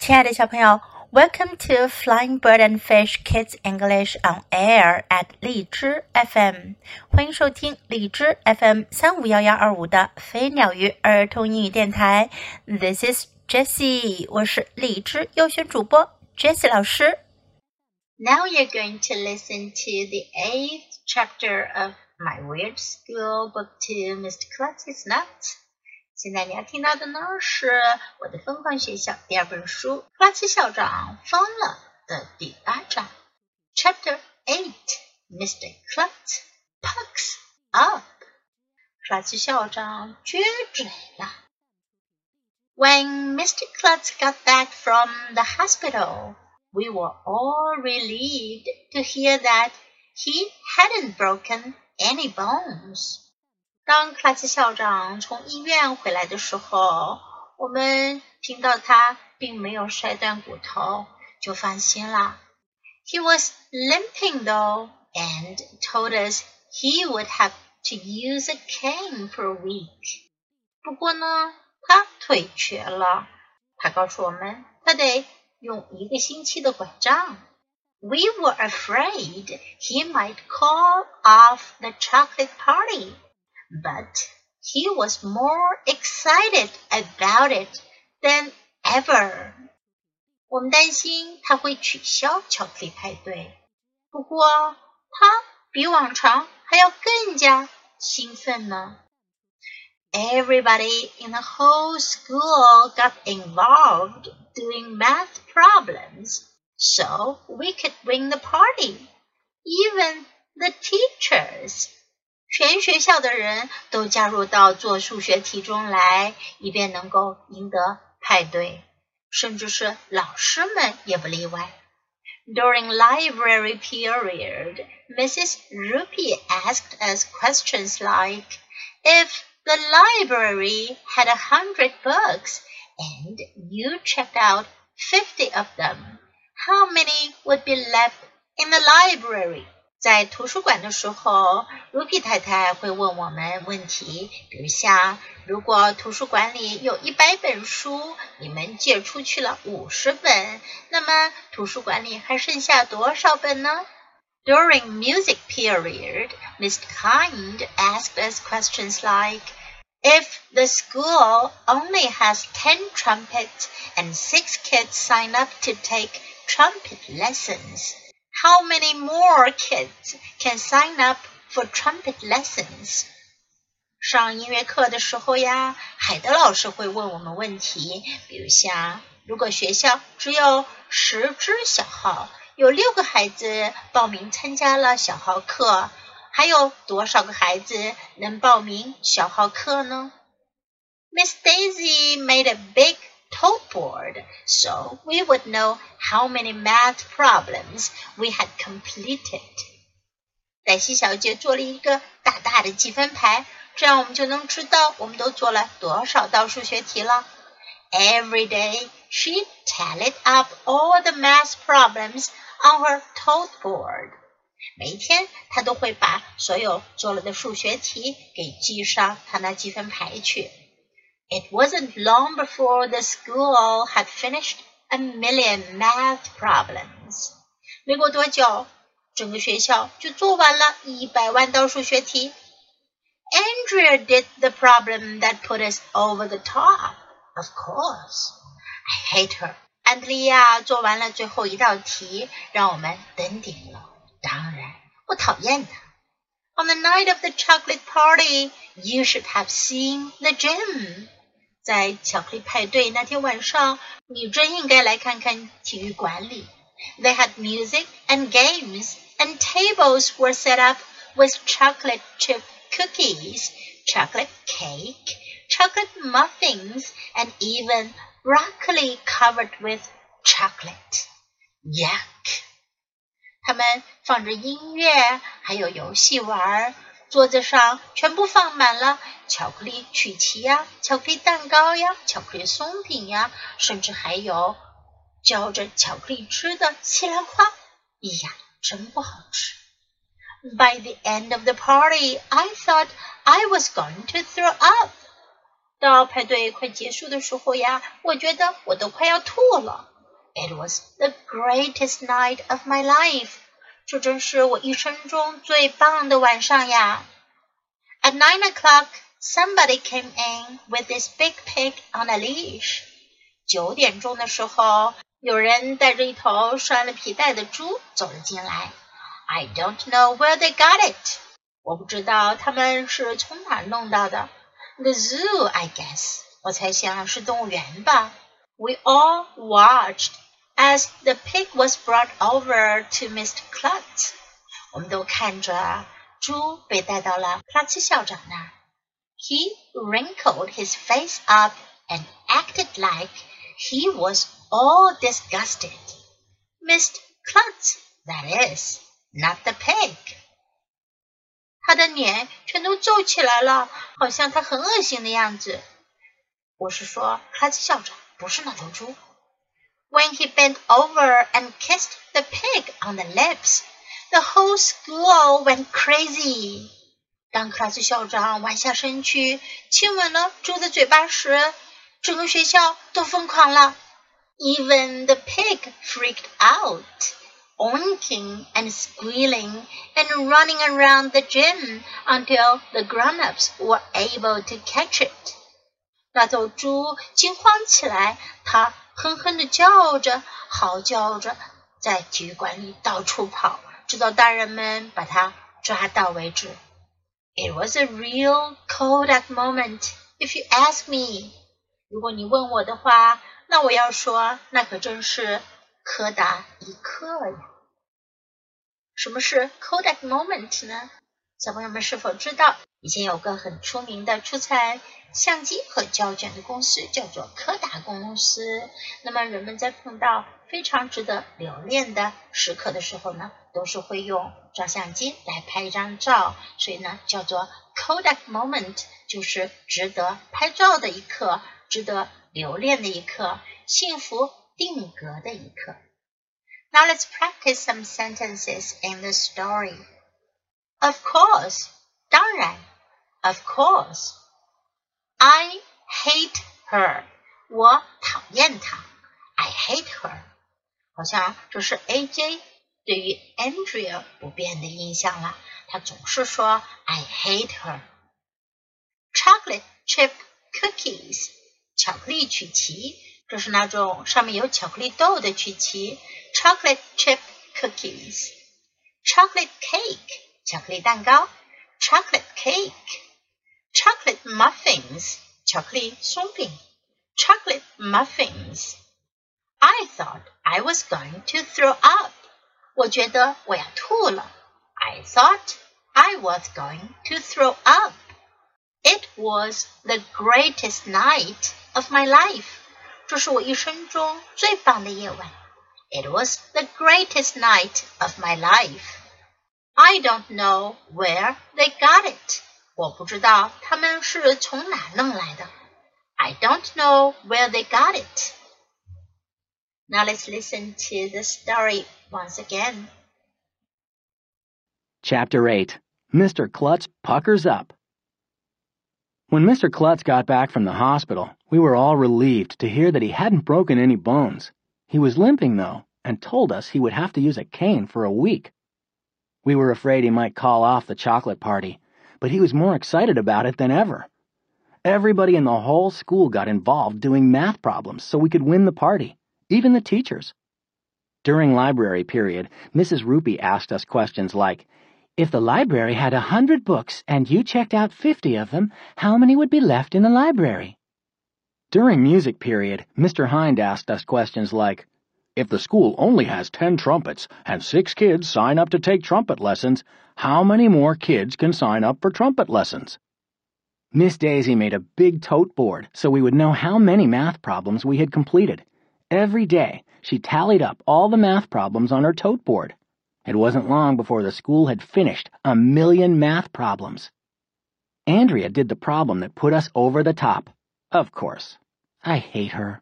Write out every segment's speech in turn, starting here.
亲爱的小朋友，Welcome to Flying Bird and Fish Kids English on Air at 荔枝 FM，欢迎收听荔枝 FM 三五幺幺二五的飞鸟鱼儿童英语电台。This is Jessie，我是荔枝优选主播 Jessie 老师。Now you're going to listen to the eighth chapter of My Weird School Book Two, Mr. Clutzy's Nut. 现在你要听到的呢是我的疯狂学校第二本书《克拉奇校长疯了》的第八章，Chapter Eight Mr. Klutz Pucks Up。克拉奇校长撅嘴了。When Mr. Klutz got back from the hospital, we were all relieved to hear that he hadn't broken any bones. 当克拉奇校长从医院回来的时候，我们听到他并没有摔断骨头，就放心了。He was limping though, and told us he would have to use a cane for a week. 不过呢，他腿瘸了，他告诉我们他得用一个星期的拐杖。We were afraid he might call off the chocolate party but he was more excited about it than ever. 我们担心他会取消巧克力派对，不过他比往常还要更加兴奋呢。Everybody in the whole school got involved doing math problems so we could win the party. Even the teachers 全学校的人都加入到做数学题中来，以便能够赢得派对，甚至是老师们也不例外。During library period, Mrs. Roopy asked us questions like, "If the library had a hundred books and you checked out fifty of them, how many would be left in the library?" 在图书馆的时候，卢比太太会问我们问题，比如像：如果图书馆里有一百本书，你们借出去了五十本，那么图书馆里还剩下多少本呢？During music period, Miss Hynde asked us questions like. If the school only has 10 trumpets and 6 kids sign up to take trumpet lessons, How many more kids can sign up for trumpet lessons？上音乐课的时候呀，海德老师会问我们问题，比如像：如果学校只有十只小号，有六个孩子报名参加了小号课，还有多少个孩子能报名小号课呢？Miss Daisy made a big board, so we would know how many math problems we had completed. 黛西小姐做了一个大大的积分牌，这样我们就能知道我们都做了多少道数学题了。Every day she tallied up all the math problems on her tote board. 每一天，她都会把所有做了的数学题给记上她那积分牌去。 it wasn't long before the school had finished a million math problems. 没过多久，整个学校就做完了一百万道数学题。Andrea did the problem that put us over the top. Of course, I hate her. 安德利亚做完了最后一道题，让我们登顶了。当然，我讨厌她。On the night of the chocolate party, you should have seen the gym. 在巧克力派对那天晚上，你真应该来看看体育馆里。They had music and games, and tables were set up with chocolate chip cookies, chocolate cake, chocolate muffins, and even broccoli covered with chocolate. Yuck! 他们放着音乐，还有游戏玩。 桌子上全部放满了巧克力曲奇呀、巧克力蛋糕呀、巧克力松饼呀，甚至还有浇着巧克力汁的西兰花。呀，真不好吃！By the end of the party, I thought I was going to throw up. 到派对快结束的时候呀，我觉得我都快要吐了。 It was the greatest night of my life. 这真是我一生中最棒的晚上呀。At nine o'clock, somebody came in with this big pig on a leash. 九点钟的时候，有人带着一头拴了皮带的猪走了进来。I don't know where they got it. 我不知道他们是从哪弄到的。The zoo, I guess. 我猜想是动物园吧。We all watched as the pig was brought over to Mr. Klutz. 我们都看着猪被带到了克拉茨校长那儿。He wrinkled his face up and acted like he was all disgusted. Mr. Klutz, that is, not the pig. 他的脸全都皱起来了，好像他很恶心的样子。我是说，克拉兹校长不是那头猪。 When he bent over and kissed the pig on the lips, the whole school went crazy. 当克拉兹校长弯下身去亲吻了猪的嘴巴时，整个学校都疯狂了。Even the pig freaked out oinking and squealing and running around the gym until the grown-ups were able to catch it. 那头猪惊慌起来，它 哼哼地叫着，嚎叫着，在体育馆里到处跑，直到大人们把它抓到为止。It was a real Kodak moment, if you ask me. 如果你问我的话，那我要说，那可真是柯达一刻呀。什么是 Kodak moment 呢？小朋友们是否知道，以前有个很出名的出产相机和胶卷的公司，叫做柯达公司。那么人们在碰到非常值得留恋的时刻的时候呢，都是会用照相机来拍一张照，所以呢，叫做 Kodak moment，就是值得拍照的一刻，值得留恋的一刻，幸福定格的一刻。Now let's practice some sentences in the story. Of course, 当然, of course. I hate her. 我讨厌她. I hate her. 好像这是 AJ 对于 Andrea 不变的印象了。他总是说 I hate her. Chocolate chip cookies. 巧克力曲奇，这是那种上面有巧克力豆的曲奇。chocolate chip cookies, chocolate cake, 巧克力蛋糕，chocolate cake, chocolate muffins, 巧克力松饼，chocolate muffins. I thought I was going to throw up. 我觉得我要吐了。I thought I was going to throw up. It was the greatest night of my life. 这是我一生中最棒的夜晚。it was the greatest night of my life. I don't know where they got it. 我不知道他们是从哪弄来的。I don't know where they got it. Now let's listen to the story once again. Chapter 8 Mr. Klutz Puckers Up. When Mr. Klutz got back from the hospital, we were all relieved to hear that he hadn't broken any bones. He was limping, though, and told us he would have to use a cane for a week. We were afraid he might call off the chocolate party, but he was more excited about it than ever. Everybody in the whole school got involved doing math problems so we could win the party, even the teachers. During library period, Mrs. Roopy asked us questions like, If the library had a hundred books and you checked out fifty of them, how many would be left in the library? During music period, Mr. Hynde asked us questions like, If the school only has ten trumpets and six kids sign up to take trumpet lessons, how many more kids can sign up for trumpet lessons? Miss Daisy made a big tote board so we would know how many math problems we had completed. Every day, she tallied up all the math problems on her tote board. It wasn't long before the school had finished a million math problems. Andrea did the problem that put us over the top. Of course. I hate her.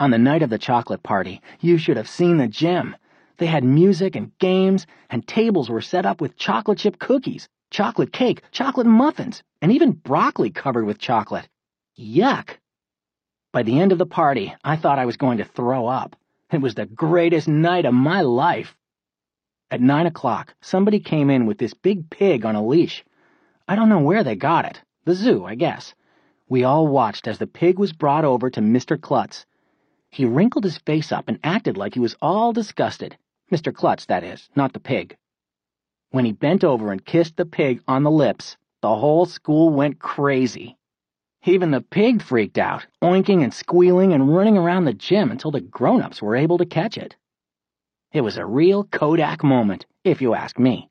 On the night of the chocolate party, you should have seen the gym. They had music and games, and tables were set up with chocolate chip cookies, chocolate cake, chocolate muffins, and even broccoli covered with chocolate. Yuck! By the end of the party, I thought I was going to throw up. It was the greatest night of my life. At nine o'clock, somebody came in with this big pig on a leash. I don't know where they got it. The zoo, I guess. We all watched as the pig was brought over to Mr. Klutz. He wrinkled his face up and acted like he was all disgusted. Mr. Klutz, that is, not the pig. When he bent over and kissed the pig on the lips, the whole school went crazy. Even the pig freaked out, oinking and squealing and running around the gym until the grown-ups were able to catch it. It was a real Kodak moment, if you ask me.